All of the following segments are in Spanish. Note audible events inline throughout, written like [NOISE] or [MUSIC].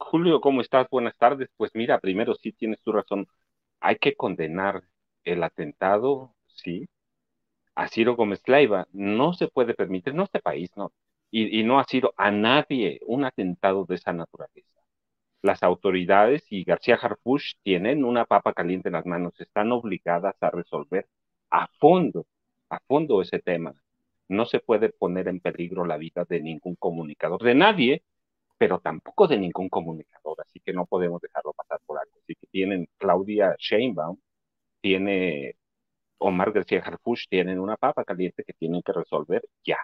Julio, ¿cómo estás? Buenas tardes. Pues mira, primero sí tienes tu razón. Hay que condenar el atentado, sí, a Ciro Gómez Leiva. No se puede permitir, no este país, no. Y, no ha sido a nadie un atentado de esa naturaleza. Las autoridades y García Harfuch tienen una papa caliente en las manos, están obligadas a resolver a fondo, a fondo ese tema. No se puede poner en peligro la vida de ningún comunicador, de nadie, pero tampoco de ningún comunicador, así que no podemos dejarlo pasar por algo. Así que tienen Claudia Sheinbaum, tiene Omar García Harfuch, tienen una papa caliente que tienen que resolver ya.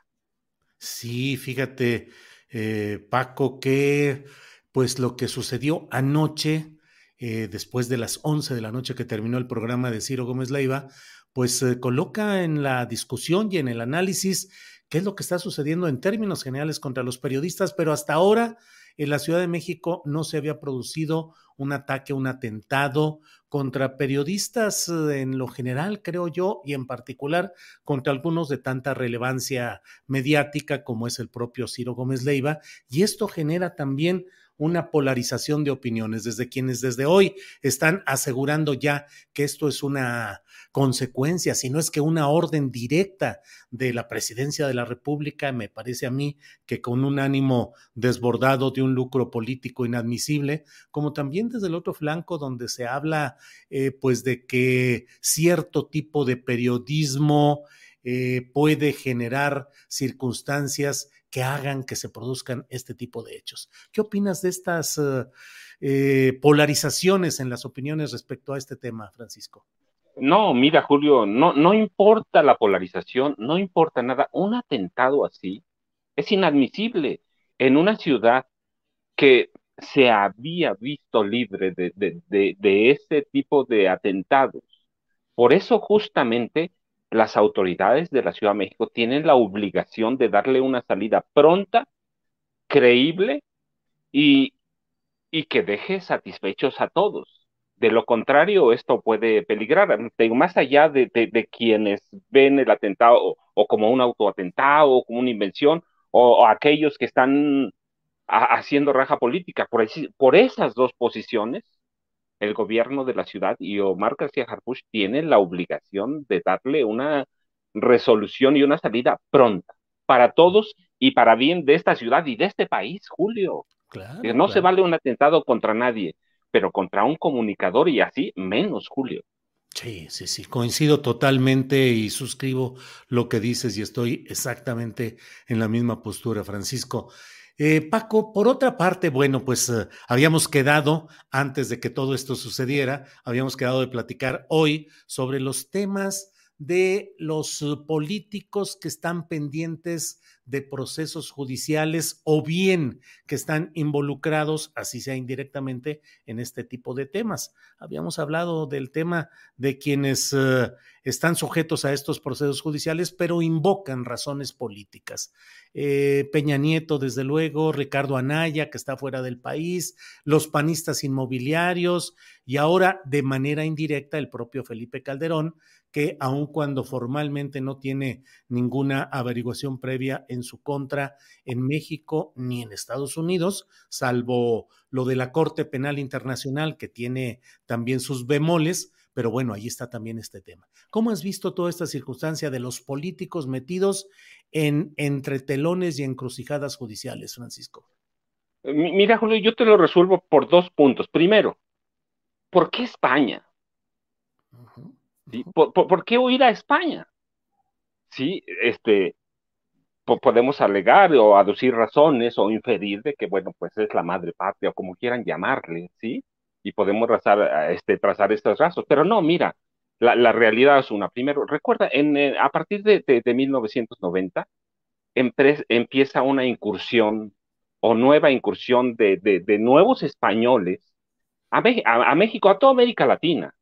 Sí, fíjate, eh, Paco, que pues lo que sucedió anoche, eh, después de las 11 de la noche que terminó el programa de Ciro Gómez Leiva, pues eh, coloca en la discusión y en el análisis qué es lo que está sucediendo en términos generales contra los periodistas, pero hasta ahora en la Ciudad de México no se había producido un ataque, un atentado contra periodistas eh, en lo general, creo yo, y en particular contra algunos de tanta relevancia mediática como es el propio Ciro Gómez Leiva, y esto genera también una polarización de opiniones, desde quienes desde hoy están asegurando ya que esto es una consecuencia, si no es que una orden directa de la presidencia de la República, me parece a mí que con un ánimo desbordado de un lucro político inadmisible, como también desde el otro flanco donde se habla eh, pues de que cierto tipo de periodismo eh, puede generar circunstancias que hagan que se produzcan este tipo de hechos. ¿Qué opinas de estas uh, eh, polarizaciones en las opiniones respecto a este tema, Francisco? No, mira, Julio, no, no importa la polarización, no importa nada. Un atentado así es inadmisible en una ciudad que se había visto libre de, de, de ese tipo de atentados. Por eso justamente las autoridades de la Ciudad de México tienen la obligación de darle una salida pronta, creíble y, que deje satisfechos a todos. De lo contrario, esto puede peligrar. Más allá de, quienes ven el atentado o, como un autoatentado o como una invención, o, aquellos que están haciendo raja política. Por esas dos posiciones, el gobierno de la ciudad y Omar García Harfuch tienen la obligación de darle una resolución y una salida pronta para todos y para bien de esta ciudad y de este país, Julio. Claro, no claro. se vale un atentado contra nadie, pero contra un comunicador y así menos, Julio. Sí, sí, sí, coincido totalmente y suscribo lo que dices y estoy exactamente en la misma postura, Francisco. Eh, Paco, por otra parte, bueno, pues eh, habíamos quedado, antes de que todo esto sucediera, habíamos quedado de platicar hoy sobre los temas de los uh, políticos que están pendientes de procesos judiciales o bien que están involucrados, así sea indirectamente, en este tipo de temas. Habíamos hablado del tema de quienes uh, están sujetos a estos procesos judiciales, pero invocan razones políticas. Eh, Peña Nieto, desde luego, Ricardo Anaya, que está fuera del país, los panistas inmobiliarios y ahora de manera indirecta el propio Felipe Calderón, que aun cuando formalmente no tiene ninguna averiguación previa en en su contra en México ni en Estados Unidos, salvo lo de la Corte Penal Internacional, que tiene también sus bemoles, pero bueno, ahí está también este tema. ¿Cómo has visto toda esta circunstancia de los políticos metidos en entre telones y encrucijadas judiciales, Francisco? Mira, Julio, yo te lo resuelvo por dos puntos. Primero, ¿por qué España? ¿Por, qué huir a España? Sí, este, podemos alegar o aducir razones o inferir de que, bueno, pues es la madre patria o como quieran llamarle, ¿sí? Y podemos trazar, este, trazar estos rasos. Pero no, mira, la, realidad es una. Primero, recuerda, en, eh, a partir de, 1990 empieza una incursión o nueva incursión de, de nuevos españoles a, a, a México, a toda América Latina,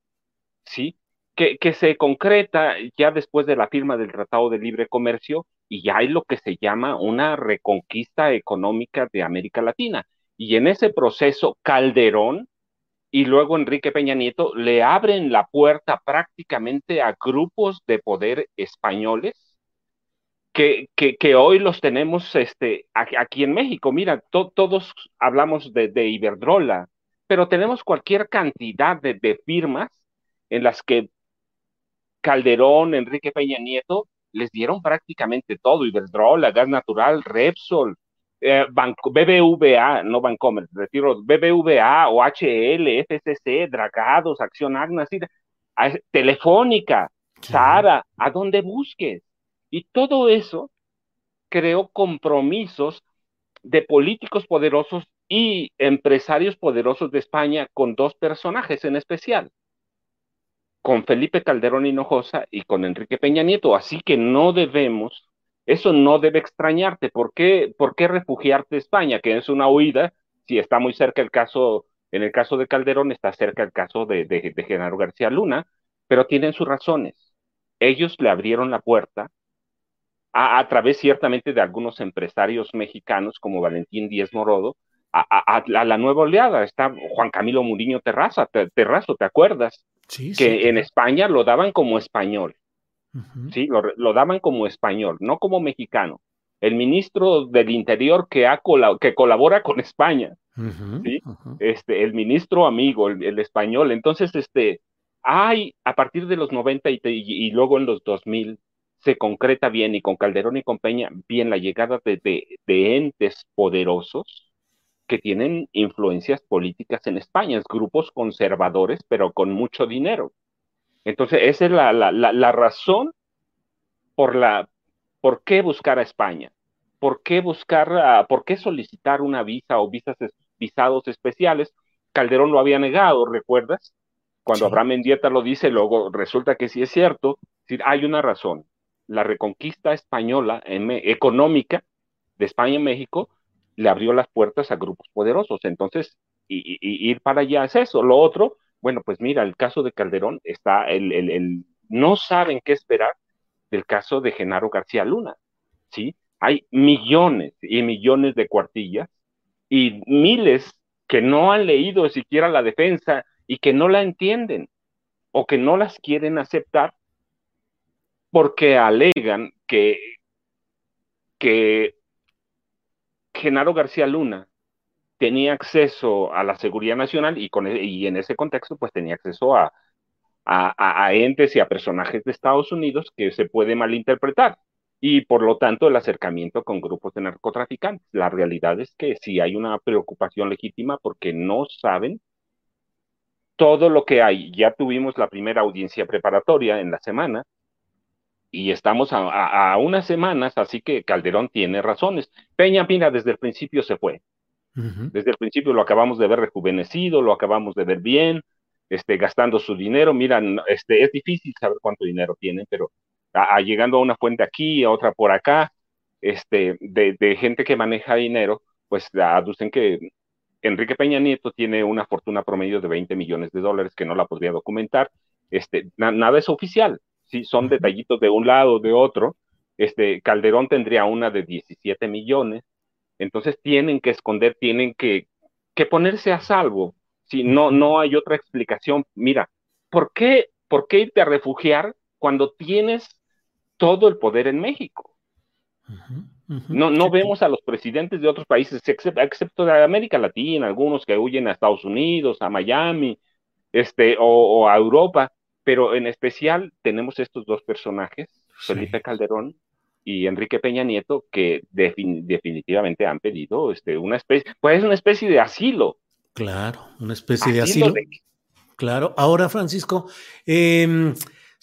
¿sí? que, se concreta ya después de la firma del Tratado de Libre Comercio y hay lo que se llama una reconquista económica de América Latina. Y en ese proceso, Calderón y luego Enrique Peña Nieto le abren la puerta prácticamente a grupos de poder españoles que, que, hoy los tenemos este, aquí en México. Mira, todos hablamos de, Iberdrola, pero tenemos cualquier cantidad de firmas en las que Calderón, Enrique Peña Nieto, les dieron prácticamente todo, Iberdrola, Gas Natural, Repsol, eh, BBVA, no Bancomer, retiro, BBVA, OHL, FCC, Dragados, Acción Agna, Telefónica, Sara, a donde busques. Y todo eso creó compromisos de políticos poderosos y empresarios poderosos de España con dos personajes en especial con Felipe Calderón Hinojosa y con Enrique Peña Nieto. Así que no debemos, eso no debe extrañarte. ¿Por qué, por qué refugiarte a España? Que es una huida, si está muy cerca el caso, en el caso de Calderón está cerca el caso de, de, Genaro García Luna, pero tienen sus razones. Ellos le abrieron la puerta a, a, través ciertamente de algunos empresarios mexicanos como Valentín Díez Morodo, a, la nueva oleada. Está Juan Camilo Muriño Terraza, Terrazo, ¿te acuerdas? Que en España lo daban como español. Sí, lo, daban como español, no como mexicano. El ministro del Interior que, ha que colabora con España, ¿sí? este, el ministro amigo, el, español. Entonces, este, hay a partir de los 90 y, y, luego en los 2000 se concreta bien y con Calderón y con Peña bien la llegada de, de entes poderosos que tienen influencias políticas en España, es grupos conservadores, pero con mucho dinero. Entonces, esa es la, la, razón por la por qué buscar a España, por qué buscar, por qué solicitar una visa o visas, visados especiales. Calderón lo había negado, ¿recuerdas? Cuando Abraham Mendieta lo dice, luego resulta que sí es cierto. hay una razón. La reconquista española económica de España y México le abrió las puertas a grupos poderosos. Entonces, y, ir para allá es eso. Lo otro, bueno, pues mira, el caso de Calderón está, el, el, no saben qué esperar del caso de Genaro García Luna, ¿sí? Hay millones y millones de cuartillas y miles que no han leído siquiera la defensa y que no la entienden o que no las quieren aceptar porque alegan que, que Genaro García Luna tenía acceso a la seguridad nacional y, e, en ese contexto pues tenía acceso a, a, entes y a personajes de Estados Unidos que se puede malinterpretar y por lo tanto el acercamiento con grupos de narcotraficantes. La realidad es que sí hay una preocupación legítima porque no saben todo lo que hay. Ya tuvimos la primera audiencia preparatoria en la semana y estamos a, unas semanas, así que Calderón tiene razones. Peña Pina desde el principio se fue. Desde el principio lo acabamos de ver rejuvenecido, lo acabamos de ver bien, este, gastando su dinero. Miran, este, es difícil saber cuánto dinero tiene, pero a, llegando a una fuente aquí, a otra por acá, este, de, de gente que maneja dinero, pues aducen que Enrique Peña Nieto tiene una fortuna promedio de 20 millones de dólares que no la podría documentar. Este, nada es oficial, sí, son detallitos de un lado, de otro. Este, Calderón tendría una de 17 millones, entonces tienen que esconder, tienen que, que ponerse a salvo. Si no, no hay otra explicación. Mira, ¿por qué, ¿por qué irte a refugiar cuando tienes todo el poder en México? No, no vemos a los presidentes de otros países, excepto, de América Latina, algunos que huyen a Estados Unidos, a Miami, este, o, a Europa, pero en especial tenemos estos dos personajes, Felipe Calderón y Enrique Peña Nieto, que definitivamente han pedido este, una especie, pues es una especie de asilo. Claro, una especie de asilo. Claro, ahora Francisco, eh,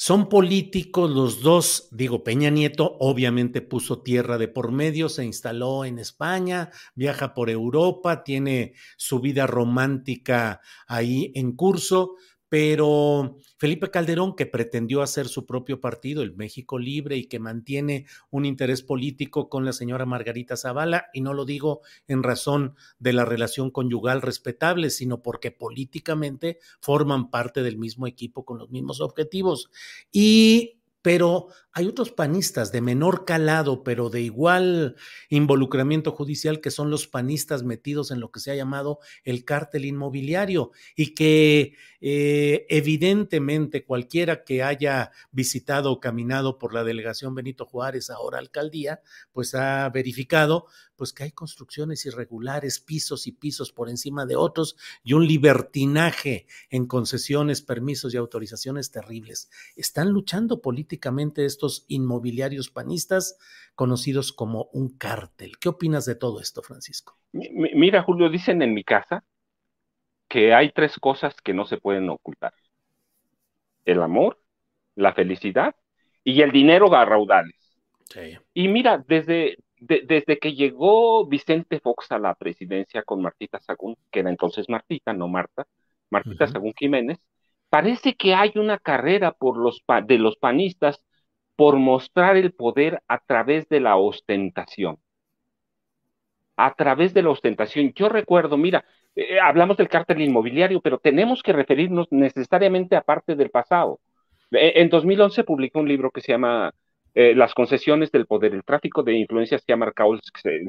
son políticos los dos, digo, Peña Nieto obviamente puso tierra de por medio, se instaló en España, viaja por Europa, tiene su vida romántica ahí en curso, pero Felipe Calderón, que pretendió hacer su propio partido, el México Libre, y que mantiene un interés político con la señora Margarita Zavala, y no lo digo en razón de la relación conyugal respetable, sino porque políticamente forman parte del mismo equipo con los mismos objetivos. Y pero hay otros panistas de menor calado, pero de igual involucramiento judicial, que son los panistas metidos en lo que se ha llamado el cártel inmobiliario y que eh, evidentemente cualquiera que haya visitado o caminado por la delegación Benito Juárez, ahora alcaldía, pues ha verificado pues que hay construcciones irregulares, pisos y pisos por encima de otros y un libertinaje en concesiones, permisos y autorizaciones terribles. Están luchando políticamente estos inmobiliarios panistas conocidos como un cártel. ¿Qué opinas de todo esto, Francisco? Mira, Julio, dicen en mi casa que hay tres cosas que no se pueden ocultar. El amor, la felicidad y el dinero a raudales. Y mira, desde, desde que llegó Vicente Fox a la presidencia con Martita Sagún, que era entonces Martita, no Marta, Martita Sagún Jiménez, parece que hay una carrera de los panistas por mostrar el poder a través de la ostentación. A través de la ostentación. Yo recuerdo, mira, eh, hablamos del cártel inmobiliario, pero tenemos que referirnos necesariamente a parte del pasado. E, en 2011 publicó un libro que se llama eh, las concesiones del poder, el tráfico de influencias que ha marcado el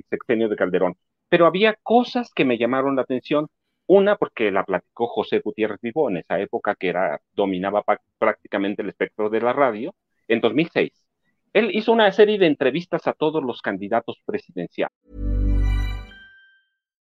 sexenio de Calderón. Pero había cosas que me llamaron la atención. Una, porque la platicó José Gutiérrez Vivó en esa época que era, dominaba prácticamente el espectro de la radio, en 2006. Él hizo una serie de entrevistas a todos los candidatos presidenciales.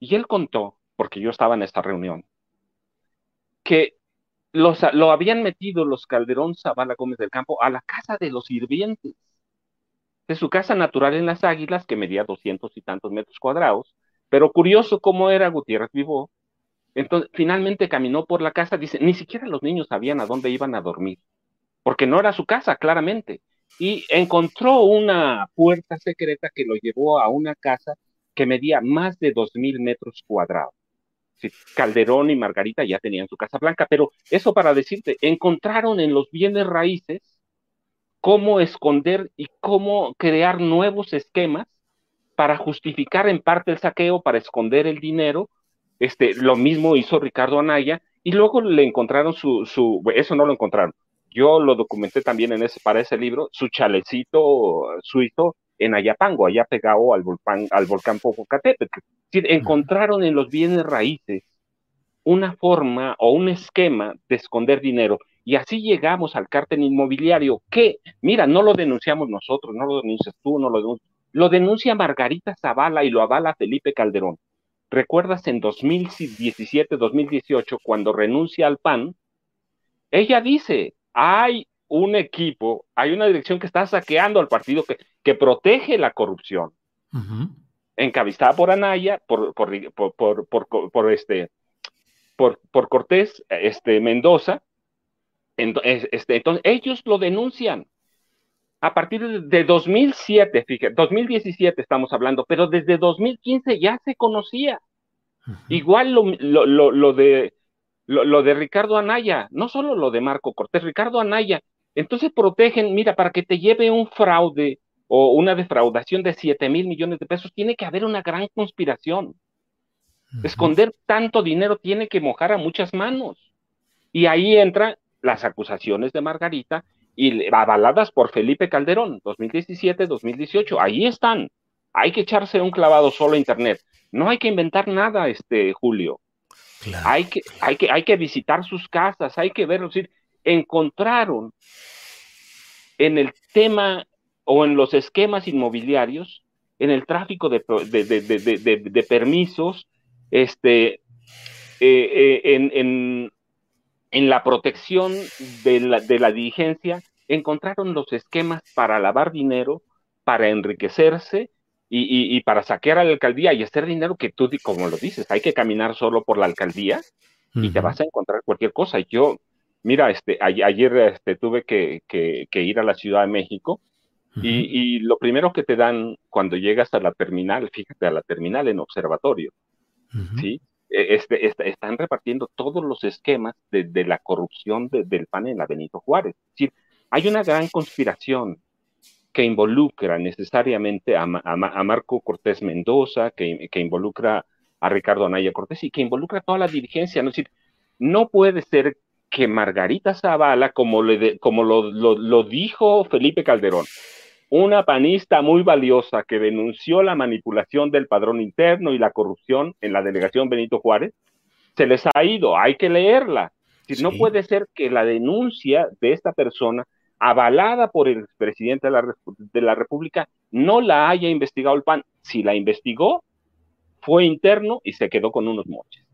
Y él contó, porque yo estaba en esta reunión, que los, lo habían metido los Calderón Zavala Gómez del Campo a la casa de los sirvientes, de su casa natural en Las Águilas, que medía doscientos y tantos metros cuadrados, pero curioso cómo era Gutiérrez Vivó. Entonces, finalmente caminó por la casa, dice, ni siquiera los niños sabían a dónde iban a dormir, porque no era su casa, claramente. Y encontró una puerta secreta que lo llevó a una casa que medía más de 2.000 metros cuadrados. Calderón y Margarita ya tenían su Casa Blanca, pero eso para decirte, encontraron en los bienes raíces cómo esconder y cómo crear nuevos esquemas para justificar en parte el saqueo, para esconder el dinero. Este, lo mismo hizo Ricardo Anaya Y luego le encontraron su, su, eso no lo encontraron. Yo lo documenté también en ese, para ese libro, su chalecito suizo en Ayapango, allá pegado al volcán, al volcán Popocatépetl. encontraron en los bienes raíces una forma o un esquema de esconder dinero. Y así llegamos al cártel inmobiliario, que, mira, no lo denunciamos nosotros, no lo denuncias tú, no lo denuncias. Lo denuncia Margarita Zavala y lo avala Felipe Calderón. ¿Recuerdas en 2017, 2018, cuando renuncia al PAN? Ella dice, hay un equipo, hay una dirección que está saqueando al partido que, que protege la corrupción. Encabezada por Anaya, por, por, por, este, por, por Cortés este, Mendoza. Este, entonces, ellos lo denuncian. A partir de 2007, fíjate, 2017 estamos hablando, pero desde 2015 ya se conocía. Igual lo, lo, lo, de, lo, de Ricardo Anaya, no solo lo de Marco Cortés, Ricardo Anaya. Entonces protegen, mira, para que te lleve un fraude o una defraudación de 7 mil millones de pesos, tiene que haber una gran conspiración. Esconder tanto dinero tiene que mojar a muchas manos. Y ahí entran las acusaciones de Margarita y avaladas por Felipe Calderón, 2017, 2018. Ahí están. Hay que echarse un clavado solo a Internet. No hay que inventar nada, este Julio. Hay, que, hay, que, hay que visitar sus casas, hay que verlos. Encontraron en el tema o en los esquemas inmobiliarios, en el tráfico de, de, permisos, este, eh, eh, en, en, en la protección de la, de la dirigencia encontraron los esquemas para lavar dinero, para enriquecerse y, y, para saquear a la alcaldía y hacer dinero que tú, como lo dices, hay que caminar solo por la alcaldía y te vas a encontrar cualquier cosa. Yo, mira, este, ayer este, tuve que, que, ir a la Ciudad de México y, y, lo primero que te dan cuando llegas a la terminal, fíjate, a la terminal en observatorio, ¿sí? E, este, este, están repartiendo todos los esquemas de, la corrupción del PAN en la Benito Juárez. Es decir, hay una gran conspiración que involucra necesariamente a, Marco Cortés Mendoza, que, involucra a Ricardo Anaya Cortés y que involucra a toda la dirigencia. ¿no? Es decir, no puede ser que Margarita Zavala, como, le como lo dijo Felipe Calderón, una panista muy valiosa que denunció la manipulación del padrón interno y la corrupción en la delegación Benito Juárez, se les ha ido, hay que leerla. No puede ser que la denuncia de esta persona, avalada por el presidente de la, de la República, no la haya investigado el PAN. Si la investigó, fue interno y se quedó con unos moches.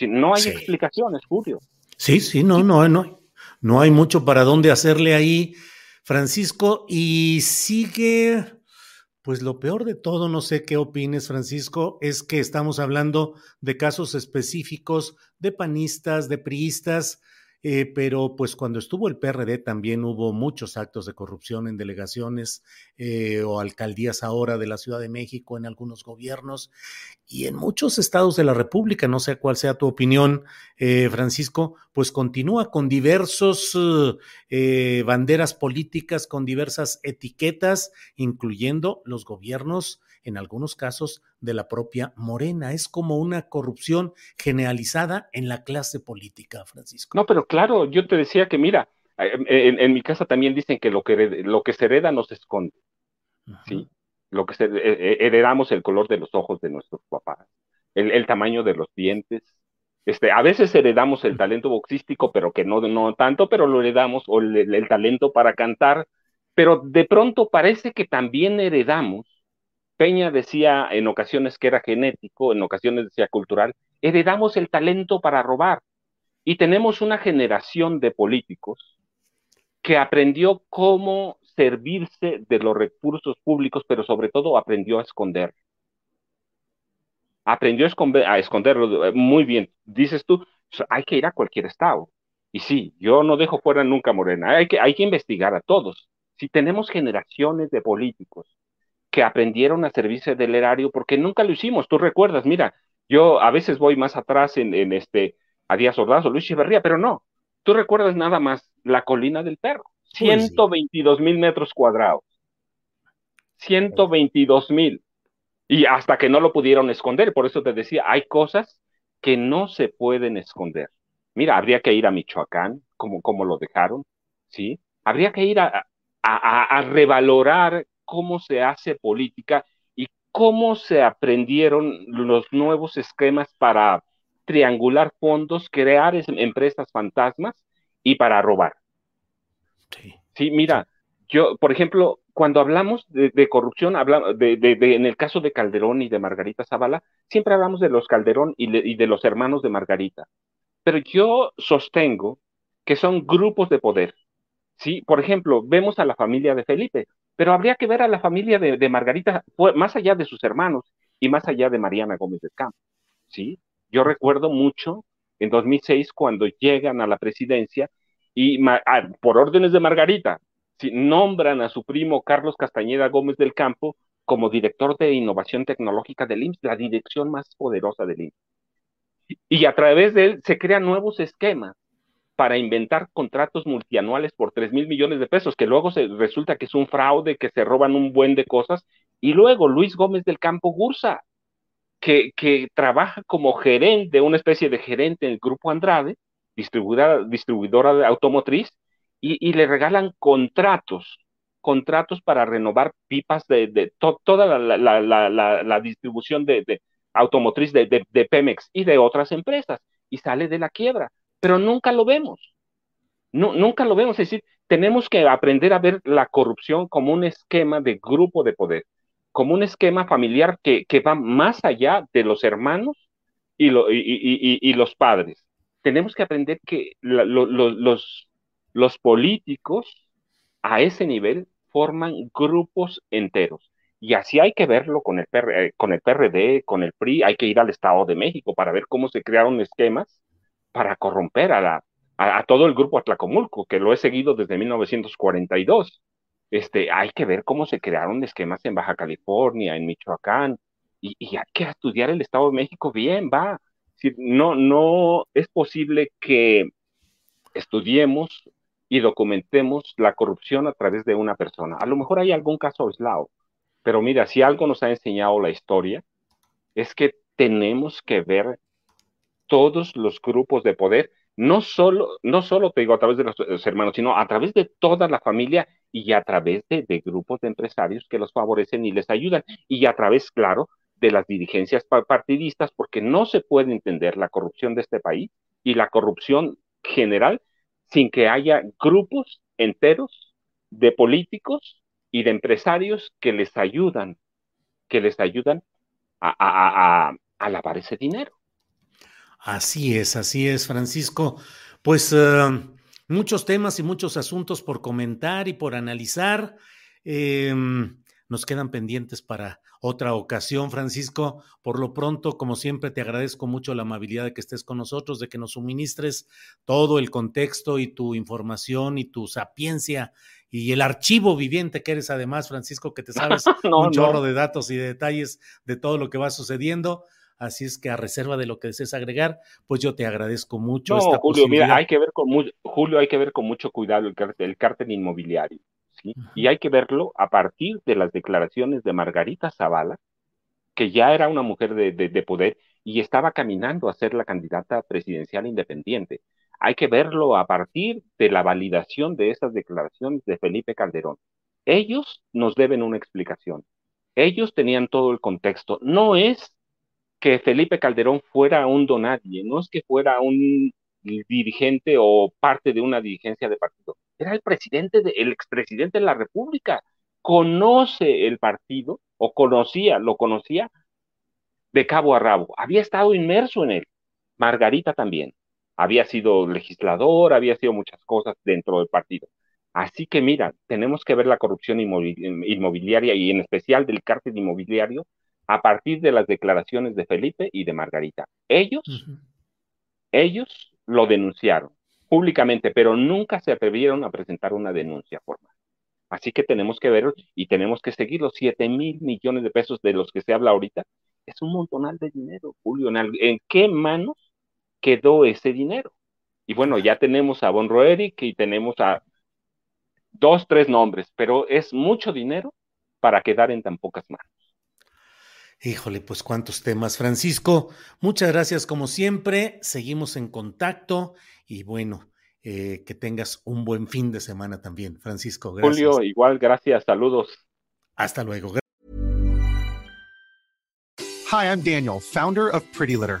no hay explicaciones, Julio. Sí, sí, no, no, no. No hay mucho para dónde hacerle ahí Francisco, y sigue, pues lo peor de todo, no sé qué opines, Francisco, es que estamos hablando de casos específicos de panistas, de priistas, eh, pero pues cuando estuvo el PRD también hubo muchos actos de corrupción en delegaciones eh, o alcaldías ahora de la Ciudad de México, en algunos gobiernos y en muchos estados de la República, no sé cuál sea tu opinión, eh, Francisco, pues continúa con diversos banderas políticas, con diversas etiquetas, incluyendo los gobiernos en algunos casos de la propia Morena. Es como una corrupción generalizada en la clase política, Francisco. No, pero claro, yo te decía que mira, en, mi casa también dicen que lo que, lo que se hereda no se esconde. ¿sí? Lo que se, heredamos el color de los ojos de nuestros papás, el, tamaño de los dientes. Este, a veces heredamos el talento boxístico, pero que no, no tanto, pero lo heredamos, o el talento para cantar, pero de pronto parece que también heredamos Peña decía en ocasiones que era genético, en ocasiones decía cultural, heredamos el talento para robar. Y tenemos una generación de políticos que aprendió cómo servirse de los recursos públicos, pero sobre todo aprendió a esconder. Aprendió a esconderlo eh, muy bien. Dices tú, hay que ir a cualquier estado. Y sí, yo no dejo fuera nunca Morena. Hay que investigar a todos. Si tenemos generaciones de políticos que aprendieron a servirse del erario porque nunca lo hicimos. Tú recuerdas, mira, yo a veces voy más atrás en, en este, a Díaz Ordaz o Luis Chiverría, pero no. Tú recuerdas nada más la colina del perro, 122 mil metros cuadrados. 122 mil. Y hasta que no lo pudieron esconder, por eso te decía, hay cosas que no se pueden esconder. Mira, habría que ir a Michoacán, como, como lo dejaron, ¿sí? Habría que ir a, a, revalorar cómo se hace política y cómo se aprendieron los nuevos esquemas para triangular fondos, crear empresas fantasmas y para robar. Sí, sí mira, yo, por ejemplo, cuando hablamos de, corrupción, hablamos de, en el caso de Calderón y de Margarita Zavala, siempre hablamos de los Calderón y, y de los hermanos de Margarita. Pero yo sostengo que son grupos de poder. Sí, por ejemplo, vemos a la familia de Felipe, pero habría que ver a la familia de, Margarita más allá de sus hermanos y más allá de Mariana Gómez del Campo. Sí, yo recuerdo mucho en 2006 cuando llegan a la presidencia y ah, por órdenes de Margarita nombran a su primo Carlos Castañeda Gómez del Campo como director de innovación tecnológica del IMSS, la dirección más poderosa del IMSS. Y a través de él se crean nuevos esquemas para inventar contratos multianuales por 3 mil millones de pesos, que luego se, resulta que es un fraude, que se roban un buen de cosas. Y luego Luis Gómez del Campo Gursa, que, que trabaja como gerente, una especie de gerente en el Grupo Andrade, distribuidora, distribuidora de automotriz, y, le regalan contratos, contratos para renovar pipas de, toda la, distribución de, automotriz de, Pemex y de otras empresas, y sale de la quiebra, pero nunca lo vemos. No, nunca lo vemos, es decir, tenemos que aprender a ver la corrupción como un esquema de grupo de poder, como un esquema familiar que, va más allá de los hermanos y, y, los padres. Tenemos que aprender que los, los políticos a ese nivel forman grupos enteros. Y así hay que verlo con el, eh, con el PRD, con el PRI, hay que ir al Estado de México para ver cómo se crearon esquemas para corromper a, la, a, todo el grupo Atlacomulco, que lo he seguido desde 1942. Este, hay que ver cómo se crearon esquemas en Baja California, en Michoacán, y, y hay que estudiar el Estado de México bien, va. no, no es posible que estudiemos y documentemos la corrupción a través de una persona. A lo mejor hay algún caso aislado, pero mira, si algo nos ha enseñado la historia, es que tenemos que ver todos los grupos de poder, no solo, no solo te digo a través de los, hermanos, sino a través de toda la familia y a través de, grupos de empresarios que los favorecen y les ayudan, y a través, claro, de las dirigencias partidistas, porque no se puede entender la corrupción de este país y la corrupción general sin que haya grupos enteros de políticos y de empresarios que les ayudan, que les ayudan a, lavar ese dinero. Así es, así es, Francisco. Pues eh, muchos temas y muchos asuntos por comentar y por analizar. Em, nos quedan pendientes para otra ocasión, Francisco. Por lo pronto, como siempre, te agradezco mucho la amabilidad de que estés con nosotros, de que nos suministres todo el contexto y tu información y tu sapiencia y el archivo viviente que eres además, Francisco, que te sabes [LAUGHS] un chorro de datos y de detalles de todo lo que va sucediendo. Así es que a reserva de lo que desees agregar, pues yo te agradezco mucho. No, Julio, mira, hay que ver con Julio, hay que ver con mucho cuidado el el cártel inmobiliario. Y hay que verlo a partir de las declaraciones de Margarita Zavala, que ya era una mujer de, poder y estaba caminando a ser la candidata presidencial independiente. Hay que verlo a partir de la validación de esas declaraciones de Felipe Calderón. Ellos nos deben una explicación. Ellos tenían todo el contexto. No es que Felipe Calderón fuera un donadie, no es que fuera un dirigente o parte de una dirigencia de partido era el presidente, de, el expresidente de la República. Conoce el partido, o conocía, lo conocía de cabo a rabo. Había estado inmerso en él. Margarita también. Había sido legislador, había sido muchas cosas dentro del partido. Así que mira, tenemos que ver la corrupción inmobiliaria y en especial del cártel inmobiliario a partir de las declaraciones de Felipe y de Margarita. Ellos, ellos lo denunciaron públicamente, pero nunca se atrevieron a presentar una denuncia formal. Así que tenemos que ver y tenemos que seguir los 7 mil millones de pesos de los que se habla ahorita. Es un montonal de dinero, Julio. ¿En, qué manos quedó ese dinero? Y bueno, ya tenemos a Von Roerich y tenemos a dos, tres nombres, pero es mucho dinero para quedar en tan pocas manos. Híjole, pues cuántos temas. Francisco, muchas gracias como siempre. Seguimos en contacto y bueno, eh, que tengas un buen fin de semana también. Francisco, gracias. Julio, igual, gracias. Saludos. Hasta luego. Hi, I'm Daniel, founder of Pretty Litter.